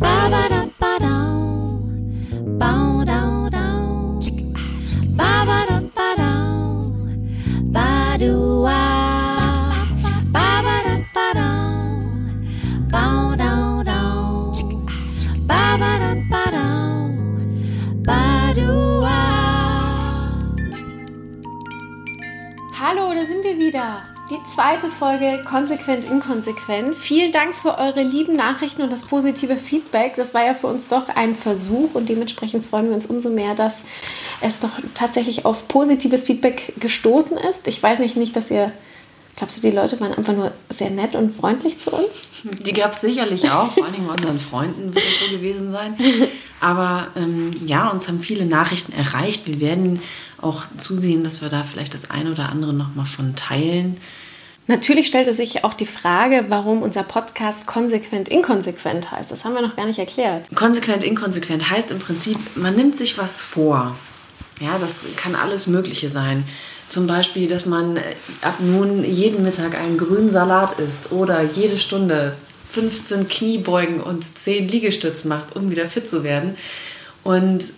Bye bye. Zweite Folge Konsequent Inkonsequent. Vielen Dank für eure lieben Nachrichten und das positive Feedback. Das war ja für uns doch ein Versuch und dementsprechend freuen wir uns umso mehr, dass es doch tatsächlich auf positives Feedback gestoßen ist. Ich weiß nicht, nicht, dass ihr Glaubst du, die Leute waren einfach nur sehr nett und freundlich zu uns? Die gab es sicherlich auch, vor allem unseren Freunden wird es so gewesen sein. Aber ähm, ja, uns haben viele Nachrichten erreicht. Wir werden auch zusehen, dass wir da vielleicht das eine oder andere nochmal von teilen. Natürlich stellte sich auch die Frage, warum unser Podcast konsequent inkonsequent heißt. Das haben wir noch gar nicht erklärt. Konsequent inkonsequent heißt im Prinzip, man nimmt sich was vor. Ja, das kann alles Mögliche sein. Zum Beispiel, dass man ab nun jeden Mittag einen grünen Salat isst oder jede Stunde 15 Kniebeugen und 10 Liegestütz macht, um wieder fit zu werden. Und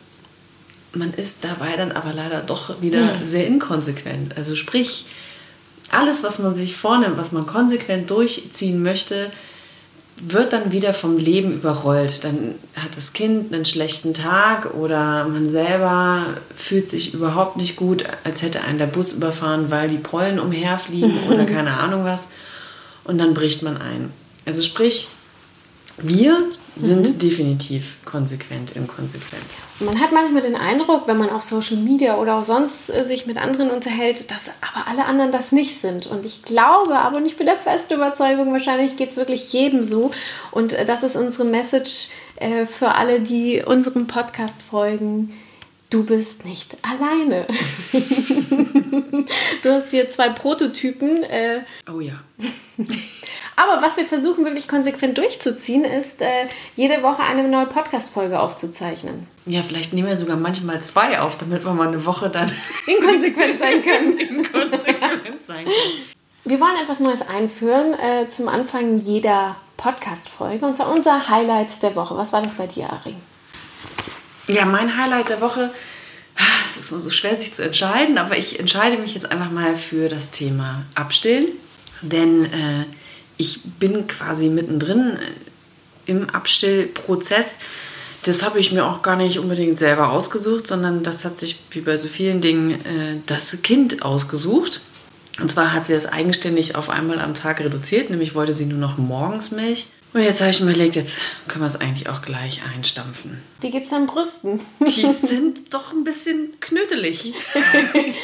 man ist dabei dann aber leider doch wieder sehr inkonsequent. Also sprich, alles, was man sich vornimmt, was man konsequent durchziehen möchte, wird dann wieder vom Leben überrollt. Dann hat das Kind einen schlechten Tag oder man selber fühlt sich überhaupt nicht gut, als hätte einen der Bus überfahren, weil die Pollen umherfliegen oder keine Ahnung was. Und dann bricht man ein. Also sprich, wir sind mhm. definitiv konsequent inkonsequent. Man hat manchmal den Eindruck, wenn man auf Social Media oder auch sonst äh, sich mit anderen unterhält, dass aber alle anderen das nicht sind. Und ich glaube aber, und ich bin der festen Überzeugung, wahrscheinlich geht es wirklich jedem so. Und äh, das ist unsere Message äh, für alle, die unserem Podcast folgen. Du bist nicht alleine. du hast hier zwei Prototypen. oh ja. Aber was wir versuchen wirklich konsequent durchzuziehen, ist äh, jede Woche eine neue Podcast-Folge aufzuzeichnen. Ja, vielleicht nehmen wir sogar manchmal zwei auf, damit wir mal eine Woche dann inkonsequent sein können. inkonsequent sein können. Wir wollen etwas Neues einführen äh, zum Anfang jeder Podcast-Folge und zwar unser Highlight der Woche. Was war das bei dir, Ari? Ja, mein Highlight der Woche, es ist immer so schwer, sich zu entscheiden, aber ich entscheide mich jetzt einfach mal für das Thema Abstillen. Denn äh, ich bin quasi mittendrin im Abstillprozess. Das habe ich mir auch gar nicht unbedingt selber ausgesucht, sondern das hat sich wie bei so vielen Dingen äh, das Kind ausgesucht. Und zwar hat sie das eigenständig auf einmal am Tag reduziert, nämlich wollte sie nur noch morgens Milch. Und jetzt habe ich mir überlegt, jetzt können wir es eigentlich auch gleich einstampfen. Wie geht's deinen Brüsten? Die sind doch ein bisschen knödelig.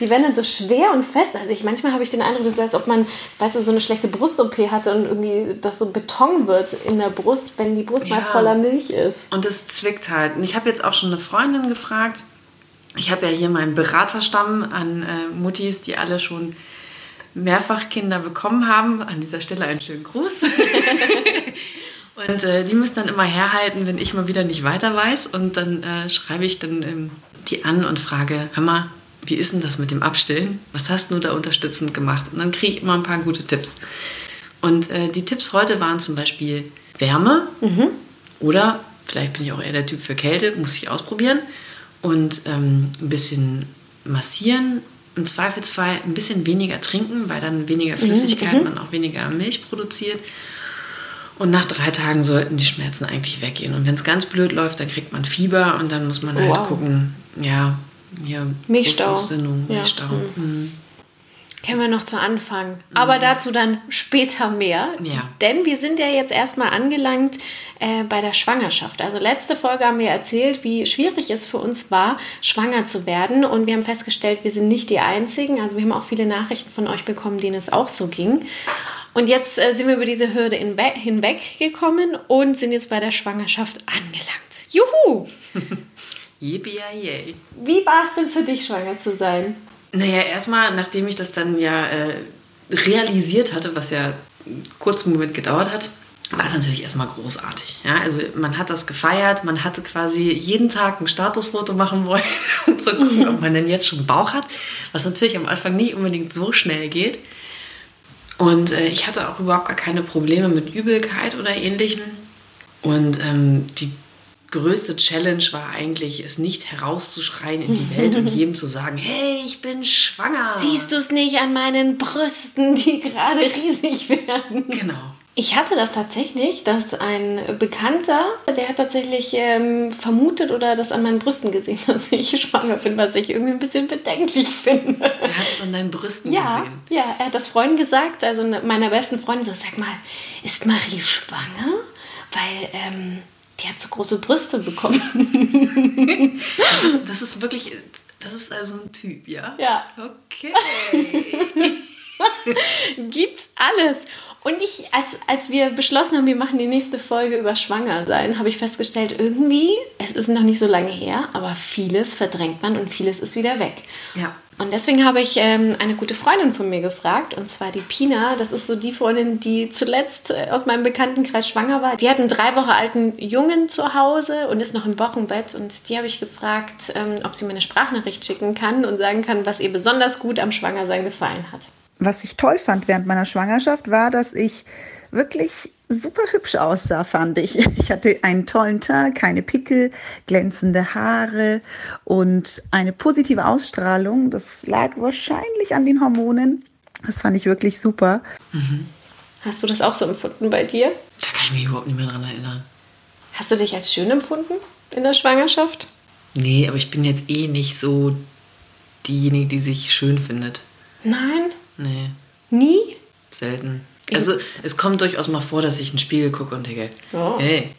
Die werden dann so schwer und fest. Also ich manchmal habe ich den Eindruck, das ist als ob man, weißt du, so eine schlechte Brust-OP hatte und irgendwie das so Beton wird in der Brust, wenn die Brust ja. mal voller Milch ist. Und es zwickt halt. Und ich habe jetzt auch schon eine Freundin gefragt. Ich habe ja hier meinen Beraterstamm an äh, Muttis, die alle schon mehrfach Kinder bekommen haben. An dieser Stelle einen schönen Gruß. und äh, die müssen dann immer herhalten, wenn ich mal wieder nicht weiter weiß. Und dann äh, schreibe ich dann ähm, die an und frage, hör mal, wie ist denn das mit dem Abstillen? Was hast du da unterstützend gemacht? Und dann kriege ich immer ein paar gute Tipps. Und äh, die Tipps heute waren zum Beispiel Wärme mhm. oder vielleicht bin ich auch eher der Typ für Kälte, muss ich ausprobieren. Und ähm, ein bisschen massieren, im Zweifelsfall ein bisschen weniger trinken, weil dann weniger Flüssigkeit, mhm. man auch weniger Milch produziert. Und nach drei Tagen sollten die Schmerzen eigentlich weggehen. Und wenn es ganz blöd läuft, dann kriegt man Fieber und dann muss man halt wow. gucken, ja, ja, Milchstau. Milchstau. Ja. Mhm. Mhm. Kennen wir noch zu Anfang. Aber mhm. dazu dann später mehr. Ja. Denn wir sind ja jetzt erstmal angelangt äh, bei der Schwangerschaft. Also letzte Folge haben wir erzählt, wie schwierig es für uns war, schwanger zu werden. Und wir haben festgestellt, wir sind nicht die Einzigen. Also wir haben auch viele Nachrichten von euch bekommen, denen es auch so ging. Und jetzt äh, sind wir über diese Hürde hinweggekommen und sind jetzt bei der Schwangerschaft angelangt. Juhu! Yippie yay. Wie war es denn für dich, schwanger zu sein? Naja, erstmal, nachdem ich das dann ja äh, realisiert hatte, was ja einen kurzen Moment gedauert hat, war es natürlich erstmal großartig. Ja, also man hat das gefeiert, man hatte quasi jeden Tag ein Statusfoto machen wollen, um zu gucken, ob man denn jetzt schon Bauch hat, was natürlich am Anfang nicht unbedingt so schnell geht. Und äh, ich hatte auch überhaupt gar keine Probleme mit Übelkeit oder ähnlichem. Und ähm, die größte Challenge war eigentlich, es nicht herauszuschreien in die Welt und jedem zu sagen, hey, ich bin schwanger. Siehst du es nicht an meinen Brüsten, die gerade riesig werden? Genau. Ich hatte das tatsächlich, dass ein Bekannter, der hat tatsächlich ähm, vermutet oder das an meinen Brüsten gesehen, dass ich schwanger bin, was ich irgendwie ein bisschen bedenklich finde. Er hat es an deinen Brüsten ja, gesehen. Ja, er hat das Freunden gesagt, also meiner besten Freundin so, sag mal, ist Marie schwanger? Weil ähm, die hat so große Brüste bekommen. das, ist, das ist wirklich, das ist also ein Typ, ja? Ja. Okay. Gibt's alles. Und ich, als, als wir beschlossen haben, wir machen die nächste Folge über Schwangersein, habe ich festgestellt, irgendwie, es ist noch nicht so lange her, aber vieles verdrängt man und vieles ist wieder weg. Ja. Und deswegen habe ich ähm, eine gute Freundin von mir gefragt, und zwar die Pina. Das ist so die Freundin, die zuletzt äh, aus meinem Bekanntenkreis schwanger war. Die hat einen drei Wochen alten Jungen zu Hause und ist noch im Wochenbett. Und die habe ich gefragt, ähm, ob sie mir eine Sprachnachricht schicken kann und sagen kann, was ihr besonders gut am Schwangersein gefallen hat was ich toll fand während meiner Schwangerschaft, war, dass ich wirklich super hübsch aussah, fand ich. Ich hatte einen tollen Tag, keine Pickel, glänzende Haare und eine positive Ausstrahlung. Das lag wahrscheinlich an den Hormonen. Das fand ich wirklich super. Mhm. Hast du das auch so empfunden bei dir? Da kann ich mich überhaupt nicht mehr dran erinnern. Hast du dich als schön empfunden in der Schwangerschaft? Nee, aber ich bin jetzt eh nicht so diejenige, die sich schön findet. Nein? Nee. Nie? Selten. Also es kommt durchaus mal vor, dass ich in den Spiegel gucke und denke, oh. hey,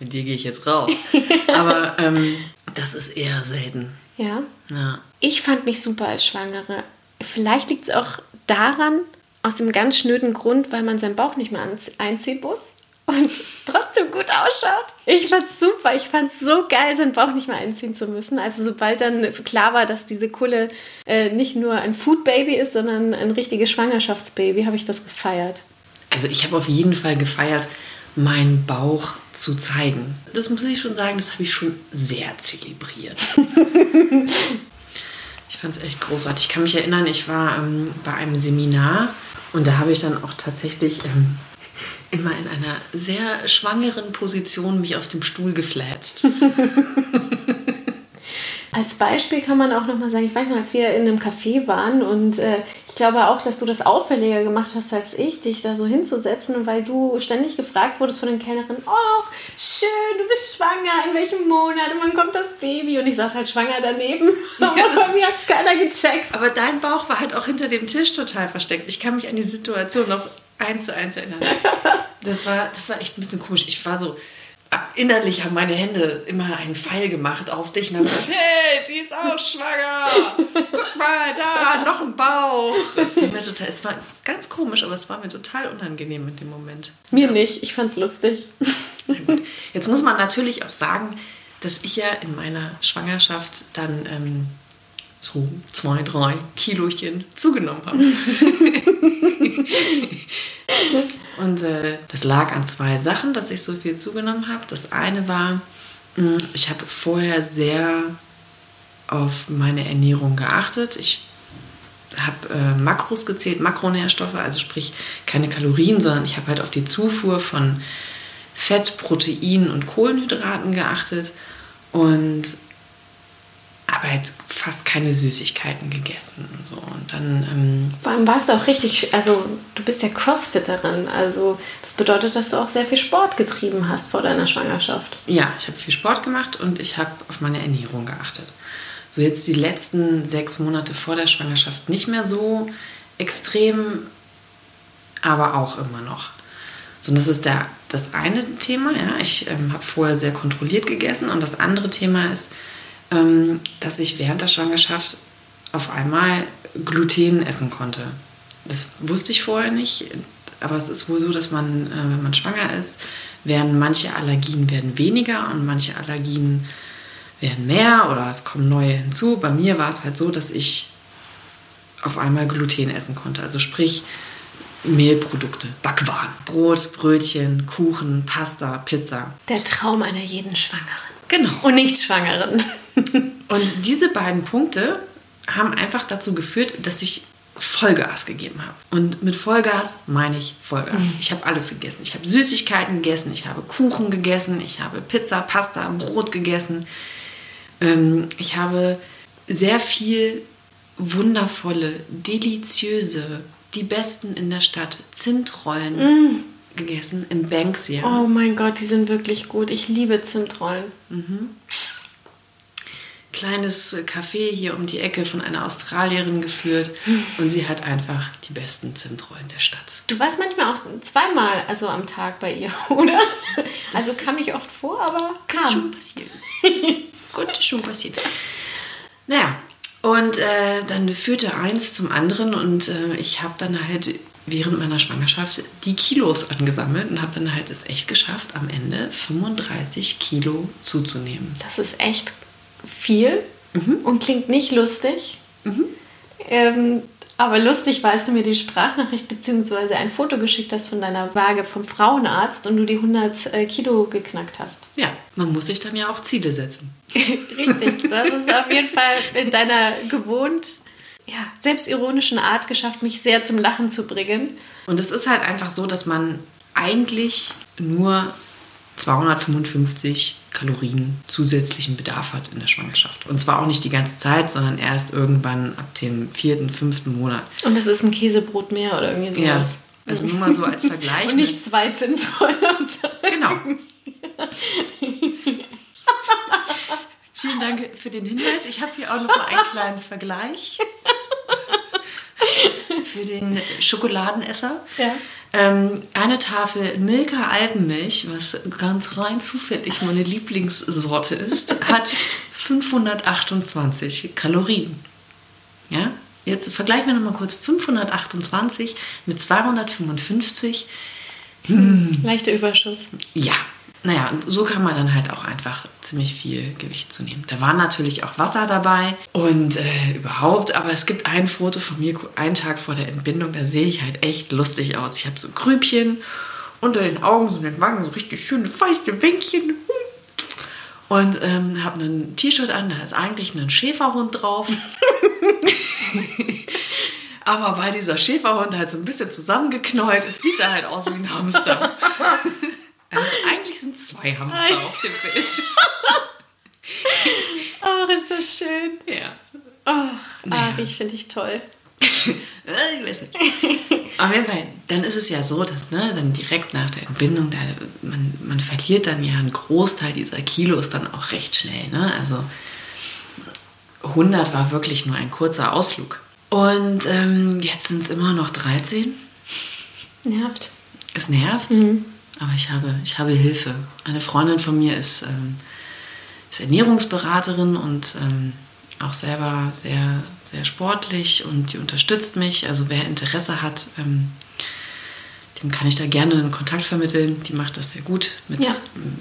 mit dir gehe ich jetzt raus. Aber ähm, das ist eher selten. Ja? Ja. Ich fand mich super als Schwangere. Vielleicht liegt es auch daran, aus dem ganz schnöden Grund, weil man seinen Bauch nicht mehr einziehen muss und trotzdem gut ausschaut. Ich fand's super. Ich fand's so geil, seinen Bauch nicht mehr einziehen zu müssen. Also sobald dann klar war, dass diese Kulle äh, nicht nur ein Food-Baby ist, sondern ein richtiges Schwangerschaftsbaby, habe ich das gefeiert. Also ich habe auf jeden Fall gefeiert, meinen Bauch zu zeigen. Das muss ich schon sagen, das habe ich schon sehr zelebriert. ich fand es echt großartig. Ich kann mich erinnern, ich war ähm, bei einem Seminar und da habe ich dann auch tatsächlich ähm, immer in einer sehr schwangeren Position mich auf dem Stuhl gefläzt. Als Beispiel kann man auch noch mal sagen, ich weiß noch, als wir in einem Café waren und äh, ich glaube auch, dass du das auffälliger gemacht hast als ich, dich da so hinzusetzen weil du ständig gefragt wurdest von den Kellnerinnen, oh, schön, du bist schwanger, in welchem Monat und wann kommt das Baby? Und ich saß halt schwanger daneben, aber ja, bei mir hat es keiner gecheckt. Aber dein Bauch war halt auch hinter dem Tisch total versteckt. Ich kann mich an die Situation noch eins zu eins erinnern. Das war, das war echt ein bisschen komisch. Ich war so, innerlich haben meine Hände immer einen Pfeil gemacht auf dich und haben gesagt, hey, sie ist auch schwanger. Guck mal, da, noch ein Bauch. Es war, total, es war ganz komisch, aber es war mir total unangenehm in dem Moment. Mir ja. nicht, ich fand's lustig. Jetzt muss man natürlich auch sagen, dass ich ja in meiner Schwangerschaft dann ähm, so zwei, drei Kilochen zugenommen habe. Und äh, das lag an zwei Sachen, dass ich so viel zugenommen habe. Das eine war, hm, ich habe vorher sehr auf meine Ernährung geachtet. Ich habe äh, Makros gezählt, Makronährstoffe, also sprich keine Kalorien, sondern ich habe halt auf die Zufuhr von Fett, Protein und Kohlenhydraten geachtet. Und aber halt fast keine Süßigkeiten gegessen und so. Und dann. Ähm Vor allem warst du auch richtig, also du bist ja Crossfitterin, also das bedeutet, dass du auch sehr viel Sport getrieben hast vor deiner Schwangerschaft. Ja, ich habe viel Sport gemacht und ich habe auf meine Ernährung geachtet. So jetzt die letzten sechs Monate vor der Schwangerschaft nicht mehr so extrem, aber auch immer noch. So, und das ist der, das eine Thema. Ja. Ich ähm, habe vorher sehr kontrolliert gegessen und das andere Thema ist, dass ich während der Schwangerschaft auf einmal Gluten essen konnte. Das wusste ich vorher nicht, aber es ist wohl so, dass man, äh, wenn man schwanger ist, werden manche Allergien werden weniger und manche Allergien werden mehr oder es kommen neue hinzu. Bei mir war es halt so, dass ich auf einmal Gluten essen konnte. Also sprich Mehlprodukte, Backwaren, Brot, Brötchen, Kuchen, Pasta, Pizza. Der Traum einer jeden Schwangeren. Genau. Und nicht Schwangeren. Und diese beiden Punkte haben einfach dazu geführt, dass ich Vollgas gegeben habe. Und mit Vollgas meine ich Vollgas. Ich habe alles gegessen. Ich habe Süßigkeiten gegessen, ich habe Kuchen gegessen, ich habe Pizza, Pasta, Brot gegessen. Ähm, ich habe sehr viel wundervolle, deliziöse, die besten in der Stadt Zimtrollen gegessen im Banksia. Oh mein Gott, die sind wirklich gut. Ich liebe Zimtrollen. Kleines Café hier um die Ecke von einer Australierin geführt und sie hat einfach die besten Zimtrollen der Stadt. Du warst manchmal auch zweimal also am Tag bei ihr, oder? also kam nicht oft vor, aber kam. Schon passiert. Konnte schon passieren. Naja, und äh, dann führte eins zum anderen und äh, ich habe dann halt während meiner Schwangerschaft die Kilos angesammelt und habe dann halt es echt geschafft, am Ende 35 Kilo zuzunehmen. Das ist echt viel und klingt nicht lustig. Ähm, aber lustig, weil du mir die Sprachnachricht bzw. ein Foto geschickt hast von deiner Waage vom Frauenarzt und du die 100 äh, Kilo geknackt hast. Ja, man muss sich dann ja auch Ziele setzen. Richtig, das ist auf jeden Fall in deiner gewohnt ja, selbstironischen Art geschafft, mich sehr zum Lachen zu bringen. Und es ist halt einfach so, dass man eigentlich nur 255 Kalorien zusätzlichen Bedarf hat in der Schwangerschaft. Und zwar auch nicht die ganze Zeit, sondern erst irgendwann ab dem vierten, fünften Monat. Und das ist ein Käsebrot mehr oder irgendwie Ja. sowas. Also nur mal so als Vergleich. Und nicht zwei Zimtrollen am Tag. Genau. Vielen Dank für den Hinweis. Ich habe hier auch noch mal einen kleinen Vergleich für den Schokoladenesser. Ja. Ähm, eine Tafel Milka Alpenmilch, was ganz rein zufällig meine Lieblingssorte ist, hat 528 Kalorien. Ja? Jetzt vergleichen wir noch mal kurz 528 mit 255. Leichter Überschuss. Ja, naja, und so kann man dann halt auch einfach ziemlich viel Gewicht zunehmen. Da war natürlich auch Wasser dabei und äh, überhaupt, aber es gibt ein Foto von mir einen Tag vor der Entbindung, da sehe ich halt echt lustig aus. Ich habe so Grübchen unter den Augen, so in den Wangen, so richtig schöne weiße Wänkchen. Und ähm, habe ein T-Shirt an, da ist eigentlich ein Schäferhund drauf. Aber weil dieser Schäferhund halt so ein bisschen zusammengeknäult ist, sieht er halt aus wie ein Hamster. Also zwei Hamster auf dem Bild. Ach, ist das schön. Ja. Ach, Naja. Ari, finde ich toll. Äh, Ich weiß nicht. Auf jeden Fall, dann ist es ja so, dass ne, dann direkt nach der Entbindung, da, man, man verliert dann ja einen Großteil dieser Kilos dann auch recht schnell. Ne? Also 100 war wirklich nur ein kurzer Ausflug. Und ähm, jetzt sind es immer noch 13. Nervt. Es nervt, aber ich habe, ich habe Hilfe. Eine Freundin von mir ist, ähm, ist Ernährungsberaterin und ähm, auch selber sehr, sehr sportlich und die unterstützt mich. Also wer Interesse hat, ähm, dem kann ich da gerne einen Kontakt vermitteln. Die macht das sehr gut mit, Ja.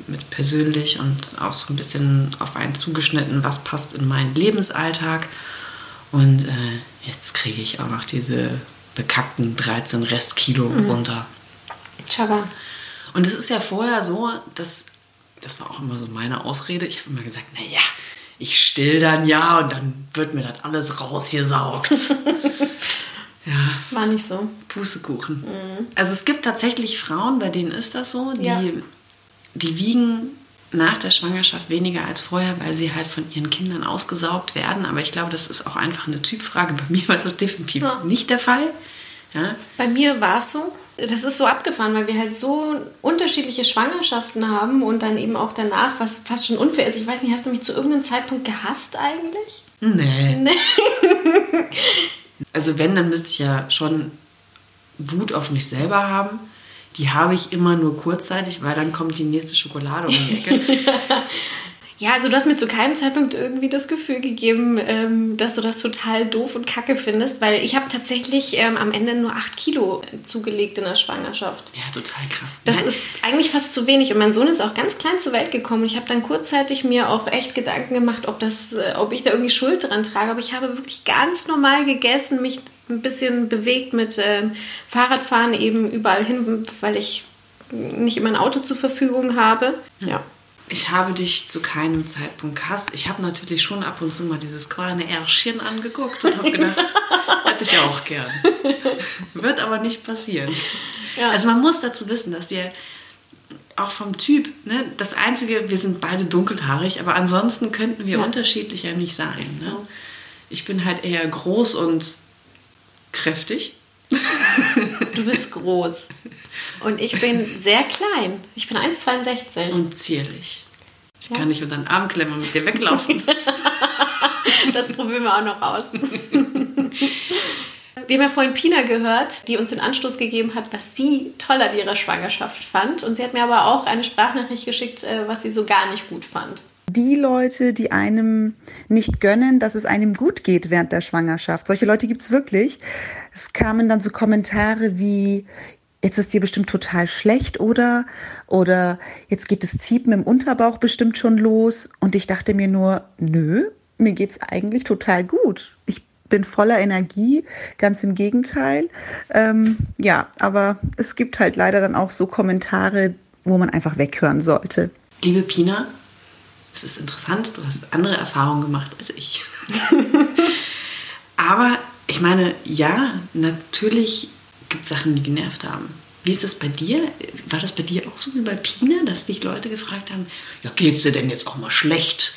mit persönlich und auch so ein bisschen auf einen zugeschnitten, was passt in meinen Lebensalltag. Und äh, jetzt kriege ich auch noch diese bekackten 13 Restkilo runter. Chaga. Und es ist ja vorher so, dass, das war auch immer so meine Ausrede, ich habe immer gesagt, naja, ich still dann ja und dann wird mir das alles rausgesaugt. ja, War nicht so. Pustekuchen. Also es gibt tatsächlich Frauen, bei denen ist das so, die, Ja. die wiegen nach der Schwangerschaft weniger als vorher, weil sie halt von ihren Kindern ausgesaugt werden. Aber ich glaube, das ist auch einfach eine Typfrage. Bei mir war das definitiv Ja. nicht der Fall. Ja, Bei mir war es so. Das ist so abgefahren, weil wir halt so unterschiedliche Schwangerschaften haben und dann eben auch danach, was fast schon unfair ist. Ich weiß nicht, hast du mich zu irgendeinem Zeitpunkt gehasst eigentlich? Nee. also wenn, dann müsste ich ja schon Wut auf mich selber haben. Die habe ich immer nur kurzzeitig, weil dann kommt die nächste Schokolade um die Ecke. Ja, also du hast mir zu keinem Zeitpunkt irgendwie das Gefühl gegeben, ähm, dass du das total doof und kacke findest, weil ich habe tatsächlich ähm, am Ende nur 8 Kilo zugelegt in der Schwangerschaft. ja, total krass. Das Nein, ist eigentlich fast zu wenig. Und mein Sohn ist auch ganz klein zur Welt gekommen. Ich habe dann kurzzeitig mir auch echt Gedanken gemacht, ob, das, äh, ob ich da irgendwie Schuld dran trage. Aber ich habe wirklich ganz normal gegessen, mich ein bisschen bewegt mit ähm, Fahrradfahren eben überall hin, weil ich nicht immer ein Auto zur Verfügung habe. Ja. Ich habe dich zu keinem Zeitpunkt gehasst. Ich habe natürlich schon ab und zu mal dieses kleine Ärschchen angeguckt und habe gedacht, hätte ich auch gern. Wird aber nicht passieren. Ja. Also man muss dazu wissen, dass wir auch vom Typ, ne, das Einzige, wir sind beide dunkelhaarig, aber ansonsten könnten wir ja. unterschiedlicher nicht sein. Ne? So. Ich bin halt eher groß und kräftig. Du bist groß. Und ich bin sehr klein. Ich bin 1,62. Und zierlich. Ich ja. kann nicht unter den Arm klemmen und mit dir weglaufen. das probieren wir auch noch aus. Wir haben ja vorhin Pina gehört, die uns den Anstoß gegeben hat, was sie toll an ihrer Schwangerschaft fand. Und sie hat mir aber auch eine Sprachnachricht geschickt, äh, was sie so gar nicht gut fand. Die Leute, die einem nicht gönnen, dass es einem gut geht während der Schwangerschaft. Solche Leute gibt es wirklich. Es kamen dann so Kommentare wie, jetzt ist dir bestimmt total schlecht, oder? Oder jetzt geht das Ziepen im Unterbauch bestimmt schon los. Und ich dachte mir nur, nö, mir geht es eigentlich total gut. Ich bin voller Energie, ganz im Gegenteil. Ähm, ja, aber es gibt halt leider dann auch so Kommentare, wo man einfach weghören sollte. Liebe Pina, es ist interessant, du hast andere Erfahrungen gemacht als ich. aber ich meine, ja, natürlich gibt es Sachen, die genervt haben. Wie ist das bei dir? War das bei dir auch so wie bei Pina, dass dich Leute gefragt haben, ja, geht es dir denn jetzt auch mal schlecht?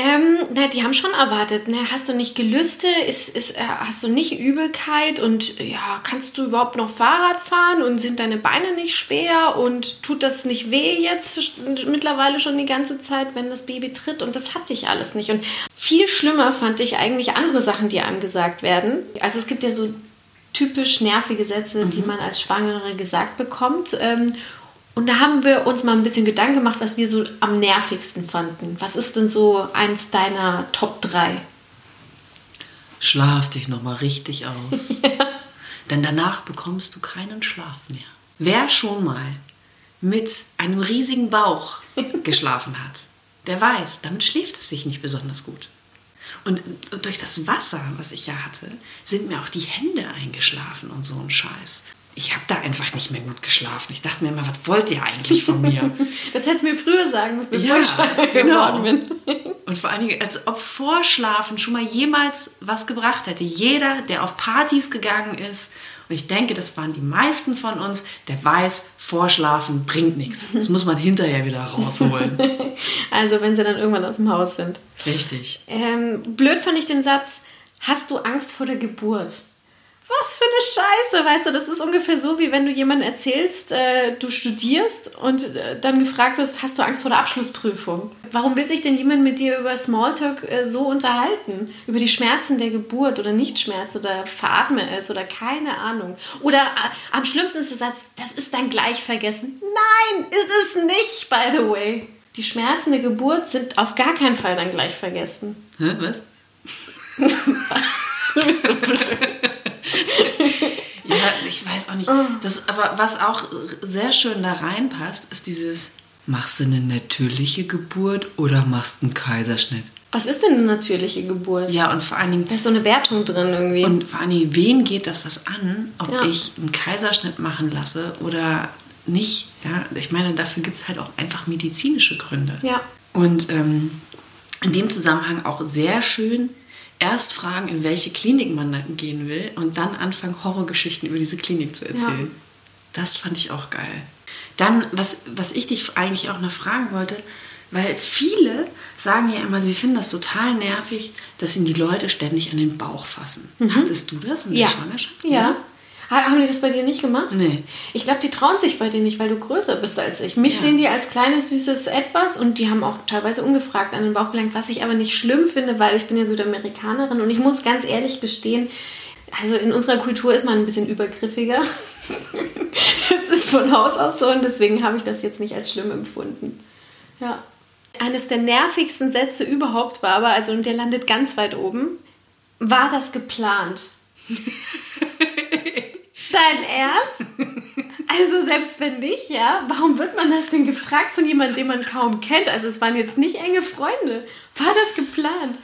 Ähm, na, die haben schon erwartet, ne? Hast du nicht Gelüste? Ist, ist, äh, hast du nicht Übelkeit? Und ja, kannst du überhaupt noch Fahrrad fahren? Und sind deine Beine nicht schwer? Und tut das nicht weh jetzt mittlerweile schon die ganze Zeit, wenn das Baby tritt? Und das hatte ich alles nicht. Und viel schlimmer fand ich eigentlich andere Sachen, die einem gesagt werden. Also es gibt ja so typisch nervige Sätze, mhm. die man als Schwangere gesagt bekommt. Ähm, und da haben wir uns mal ein bisschen Gedanken gemacht, was wir so am nervigsten fanden. Was ist denn so eins deiner Top 3? Schlaf dich nochmal richtig aus. ja. Denn danach bekommst du keinen Schlaf mehr. Wer schon mal mit einem riesigen Bauch geschlafen hat, der weiß, damit schläft es sich nicht besonders gut. Und durch das Wasser, was ich ja hatte, sind mir auch die Hände eingeschlafen und so ein Scheiß ich habe da einfach nicht mehr gut geschlafen. Ich dachte mir immer, was wollt ihr eigentlich von mir? das hättest du mir früher sagen müssen, bevor ja, ich schwanger genau. geworden bin. Und vor allen Dingen, als ob Vorschlafen schon mal jemals was gebracht hätte. Jeder, der auf Partys gegangen ist, und ich denke, das waren die meisten von uns, der weiß, Vorschlafen bringt nichts. Das muss man hinterher wieder rausholen. also wenn sie dann irgendwann aus dem Haus sind. Richtig. Ähm, blöd fand ich den Satz, hast du Angst vor der Geburt? Was für eine Scheiße, weißt du, das ist ungefähr so, wie wenn du jemandem erzählst, äh, du studierst und äh, dann gefragt wirst, hast du Angst vor der Abschlussprüfung? Warum will sich denn jemand mit dir über Smalltalk äh, so unterhalten? Über die Schmerzen der Geburt oder Nichtschmerz oder veratme es oder keine Ahnung. Oder äh, am schlimmsten ist der Satz, das ist dann gleich vergessen. Nein, ist es nicht, by the way. Die Schmerzen der Geburt sind auf gar keinen Fall dann gleich vergessen. Hä, was? du bist so blöd. Ich weiß auch nicht. Oh. Das, aber was auch sehr schön da reinpasst, ist dieses, machst du eine natürliche Geburt oder machst du einen Kaiserschnitt? Was ist denn eine natürliche Geburt? Ja, und vor allen Dingen. Da ist so eine Wertung drin irgendwie. Und vor allen Dingen, wen geht das was an, ob ja. ich einen Kaiserschnitt machen lasse oder nicht? Ja, ich meine, dafür gibt es halt auch einfach medizinische Gründe. Ja. Und ähm, in dem Zusammenhang auch sehr schön, erst fragen, in welche Klinik man gehen will und dann anfangen, Horrorgeschichten über diese Klinik zu erzählen. Ja. Das fand ich auch geil. Dann, was, was ich dich eigentlich auch noch fragen wollte, weil viele sagen ja immer, sie finden das total nervig, dass ihnen die Leute ständig an den Bauch fassen. Mhm. Hattest du das in der ja. Schwangerschaft? Ja. ja. Haben die das bei dir nicht gemacht? Nee. Ich glaube, die trauen sich bei dir nicht, weil du größer bist als ich. Mich ja. sehen die als kleines, süßes Etwas und die haben auch teilweise ungefragt an den Bauch gelangt, was ich aber nicht schlimm finde, weil ich bin ja Südamerikanerin und ich muss ganz ehrlich gestehen, also in unserer Kultur ist man ein bisschen übergriffiger. das ist von Haus aus so und deswegen habe ich das jetzt nicht als schlimm empfunden. Ja. Eines der nervigsten Sätze überhaupt war aber, also und der landet ganz weit oben, war das geplant? Dein Ernst? Also selbst wenn nicht, ja, warum wird man das denn gefragt von jemandem, den man kaum kennt? Also es waren jetzt nicht enge Freunde. War das geplant?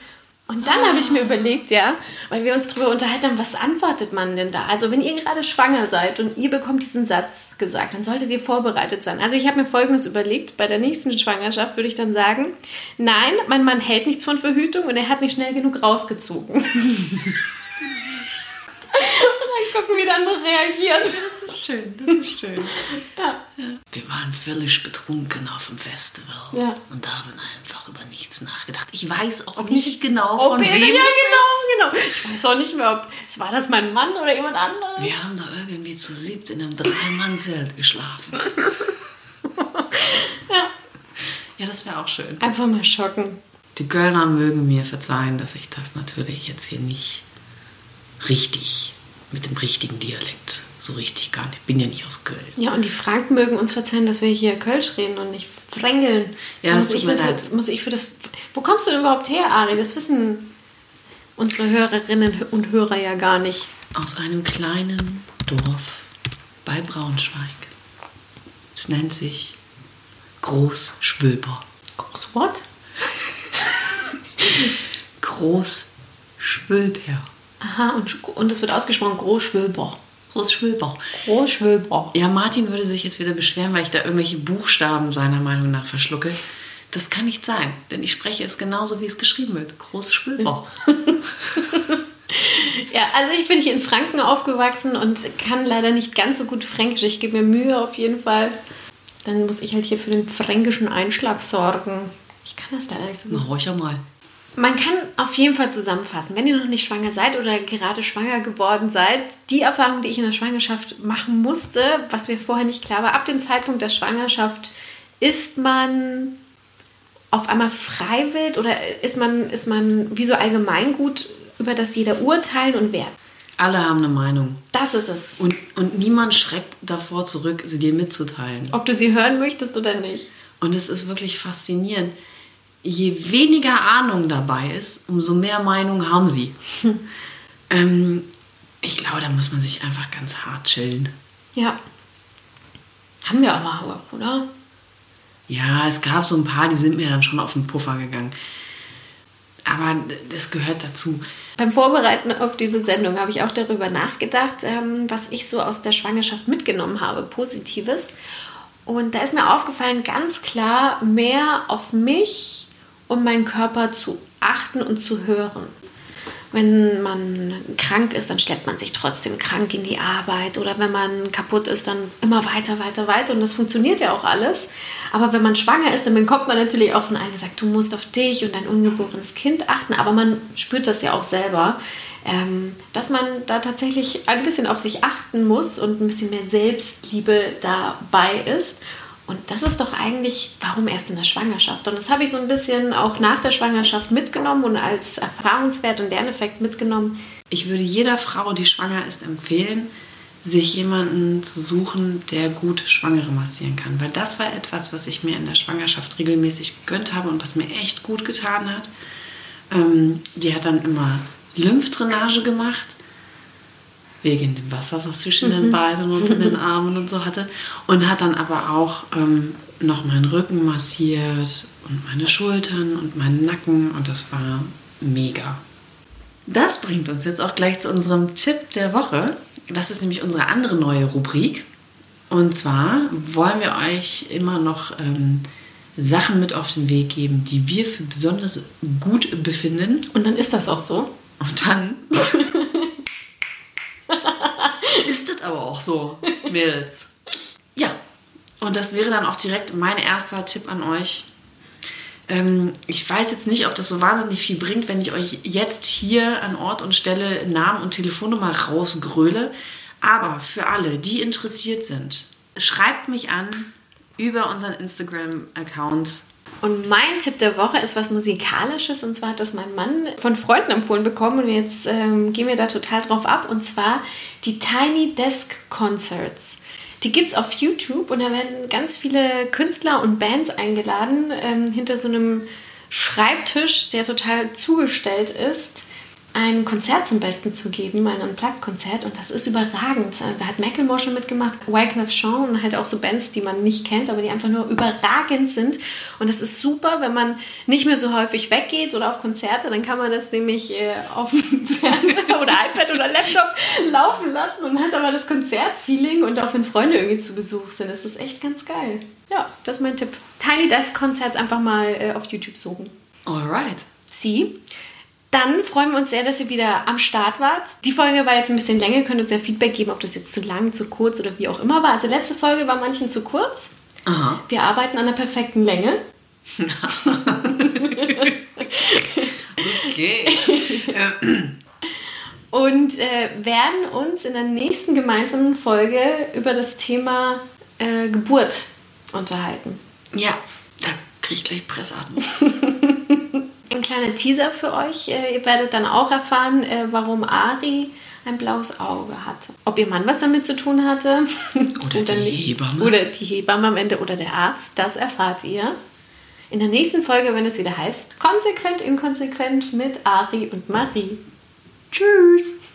Und dann habe ich mir überlegt, ja, weil wir uns darüber unterhalten haben, was antwortet man denn da? Also wenn ihr gerade schwanger seid und ihr bekommt diesen Satz gesagt, dann solltet ihr vorbereitet sein. Also ich habe mir Folgendes überlegt, bei der nächsten Schwangerschaft würde ich dann sagen, nein, mein Mann hält nichts von Verhütung und er hat nicht schnell genug rausgezogen. Und dann gucken, wie der andere reagiert. Das ist schön, das ist schön. ja. Wir waren völlig betrunken auf dem Festival Ja. und haben einfach über nichts nachgedacht. Ich weiß auch nicht genau, Oh, von wem ja, es ist. genau, genau. Ich weiß auch nicht mehr, ob es war das mein Mann oder jemand anderes. Wir haben da irgendwie zu siebt in einem Drei-Mann-Zelt geschlafen. Ja. Ja, das wäre auch schön. Einfach mal schocken. Die Kölner mögen mir verzeihen, dass ich das natürlich jetzt hier nicht richtig mit dem richtigen Dialekt so richtig kann. Ich bin ja nicht aus Köln. Ja, und die Franken mögen uns verzeihen, dass wir hier Kölsch reden und nicht Frängeln. Ja, das muss tut ich mir leid. Muss ich für das. Wo kommst du denn überhaupt her, Ari? Das wissen unsere Hörerinnen und Hörer ja gar nicht. Aus einem kleinen Dorf bei Braunschweig. Es nennt sich Großschwöber. Groß what? Großschwöber. Aha, und, und es wird ausgesprochen Großschwöber. Großschwöber. Großschwöber. Ja, Martin würde sich jetzt wieder beschweren, weil ich da irgendwelche Buchstaben seiner Meinung nach verschlucke. Das kann nicht sein, denn ich spreche es genauso, wie es geschrieben wird. Großschwöber. Ja, also ich bin hier in Franken aufgewachsen und kann leider nicht ganz so gut Fränkisch. Ich gebe mir Mühe auf jeden Fall. Dann muss ich halt hier für den fränkischen Einschlag sorgen. Ich kann das leider nicht so gut. Na, horch ja mal. Man kann auf jeden Fall zusammenfassen, wenn ihr noch nicht schwanger seid oder gerade schwanger geworden seid, die Erfahrung, die ich in der Schwangerschaft machen musste, was mir vorher nicht klar war, ab dem Zeitpunkt der Schwangerschaft ist man auf einmal freiwillig oder ist man, ist man wie so allgemeingut, über das jeder urteilen und werten. Alle haben eine Meinung. Das ist es. Und, und niemand schreckt davor zurück, sie dir mitzuteilen. Ob du sie hören möchtest oder nicht. Und es ist wirklich faszinierend. Je weniger Ahnung dabei ist, umso mehr Meinung haben sie. ähm, ich glaube, da muss man sich einfach ganz hart chillen. Ja. Haben wir aber auch, oder? Ja, es gab so ein paar, die sind mir dann schon auf den Puffer gegangen. Aber das gehört dazu. Beim Vorbereiten auf diese Sendung habe ich auch darüber nachgedacht, ähm, was ich so aus der Schwangerschaft mitgenommen habe, Positives. Und da ist mir aufgefallen, ganz klar mehr auf mich und meinen Körper zu achten und zu hören. Wenn man krank ist, dann schleppt man sich trotzdem krank in die Arbeit. Oder wenn man kaputt ist, dann immer weiter, weiter, weiter. Und das funktioniert ja auch alles. Aber wenn man schwanger ist, dann bekommt man natürlich auch von allen gesagt, du musst auf dich und dein ungeborenes Kind achten. Aber man spürt das ja auch selber, ähm, dass man da tatsächlich ein bisschen auf sich achten muss und ein bisschen mehr Selbstliebe dabei ist. Und das ist doch eigentlich, warum erst in der Schwangerschaft? Und das habe ich so ein bisschen auch nach der Schwangerschaft mitgenommen und als Erfahrungswert und Lerneffekt mitgenommen. Ich würde jeder Frau, die schwanger ist, empfehlen, sich jemanden zu suchen, der gut Schwangere massieren kann. Weil das war etwas, was ich mir in der Schwangerschaft regelmäßig gegönnt habe und was mir echt gut getan hat. Ähm, die hat dann immer Lymphdrainage gemacht, wegen dem Wasser, was zwischen den Beinen und in den Armen und so hatte. Und hat dann aber auch ähm, noch meinen Rücken massiert und meine Schultern und meinen Nacken. Und das war mega. Das bringt uns jetzt auch gleich zu unserem Tipp der Woche. Das ist nämlich unsere andere neue Rubrik. Und zwar wollen wir euch immer noch ähm, Sachen mit auf den Weg geben, die wir für besonders gut befinden. Und dann ist das auch so. Und dann ist das aber auch so, Mädels. Ja, und das wäre dann auch direkt mein erster Tipp an euch. Ähm, ich weiß jetzt nicht, ob das so wahnsinnig viel bringt, wenn ich euch jetzt hier an Ort und Stelle Namen und Telefonnummer rausgröle. Aber für alle, die interessiert sind, schreibt mich an über unseren Instagram-Account. Und mein Tipp der Woche ist was Musikalisches. Und zwar hat das mein Mann von Freunden empfohlen bekommen. Und jetzt ähm, gehen wir da total drauf ab. Und zwar die Tiny Desk Concerts. Die gibt es auf YouTube und da werden ganz viele Künstler und Bands eingeladen, ähm, hinter so einem Schreibtisch, der total zugestellt ist. Ein Konzert zum Besten zu geben, ein Unplugged-Konzert und das ist überragend. Da hat Macklemore schon mitgemacht, Wyclef Jean und halt auch so Bands, die man nicht kennt, aber die einfach nur überragend sind und das ist super, wenn man nicht mehr so häufig weggeht oder auf Konzerte, dann kann man das nämlich äh, auf dem Fernseher oder iPad oder Laptop laufen lassen und hat aber das Konzertfeeling und auch wenn Freunde irgendwie zu Besuch sind, ist das echt ganz geil. Ja, das ist mein Tipp. Tiny Desk Konzert einfach mal äh, auf YouTube suchen. Alright. Sie. Dann freuen wir uns sehr, dass ihr wieder am Start wart. Die Folge war jetzt ein bisschen länger. Ihr könnt uns ja Feedback geben, ob das jetzt zu lang, zu kurz oder wie auch immer war. Also letzte Folge war manchen zu kurz. Aha. Wir arbeiten an der perfekten Länge. Okay. Und äh, werden uns in der nächsten gemeinsamen Folge über das Thema äh, Geburt unterhalten. ja, da krieg ich gleich Pressatmen. Ein kleiner Teaser für euch. Äh, Ihr werdet dann auch erfahren, äh, warum Ari ein blaues Auge hatte. Ob ihr Mann was damit zu tun hatte. Oder die nicht. Hebamme. Oder die Hebamme am Ende oder der Arzt. Das erfahrt ihr. In der nächsten Folge, wenn es wieder heißt, konsequent, inkonsequent mit Ari und Marie. Tschüss!